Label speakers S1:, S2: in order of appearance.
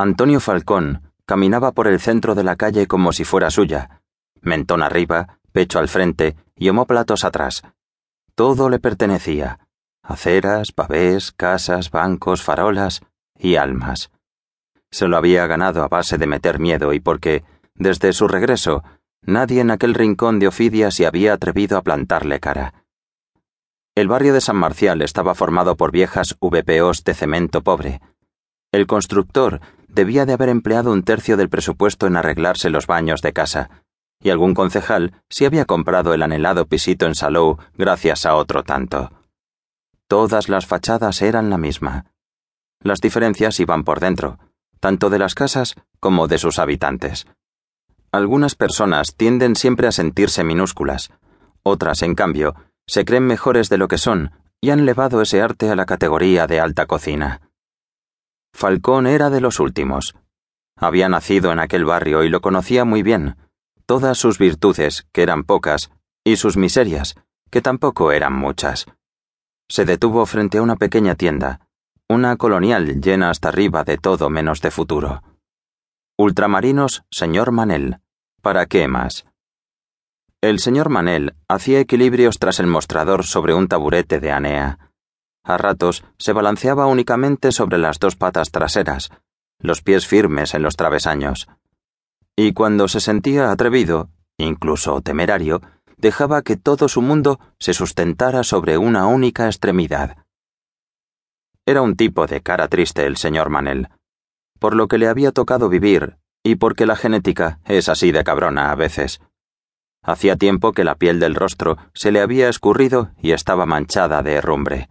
S1: Antonio Falcón caminaba por el centro de la calle como si fuera suya, mentón arriba, pecho al frente y homóplatos atrás. Todo le pertenecía: aceras, pavés, casas, bancos, farolas y almas. Se lo había ganado a base de meter miedo y porque, desde su regreso, nadie en aquel rincón de Ofidia se había atrevido a plantarle cara. El barrio de San Marcial estaba formado por viejas VPOs de cemento pobre. El constructor debía de haber empleado un tercio del presupuesto en arreglarse los baños de casa, y algún concejal se había comprado el anhelado pisito en Salou gracias a otro tanto. Todas las fachadas eran la misma. Las diferencias iban por dentro, tanto de las casas como de sus habitantes. Algunas personas tienden siempre a sentirse minúsculas, otras, en cambio, se creen mejores de lo que son y han elevado ese arte a la categoría de alta cocina. Falcón era de los últimos. Había nacido en aquel barrio y lo conocía muy bien, todas sus virtudes, que eran pocas, y sus miserias, que tampoco eran muchas. Se detuvo frente a una pequeña tienda, una colonial llena hasta arriba de todo menos de futuro. Ultramarinos, señor Manel. ¿Para qué más? El señor Manel hacía equilibrios tras el mostrador sobre un taburete de Anea. A ratos se balanceaba únicamente sobre las dos patas traseras, los pies firmes en los travesaños. Y cuando se sentía atrevido, incluso temerario, dejaba que todo su mundo se sustentara sobre una única extremidad. Era un tipo de cara triste el señor Manel, por lo que le había tocado vivir y porque la genética es así de cabrona a veces. Hacía tiempo que la piel del rostro se le había escurrido y estaba manchada de herrumbre.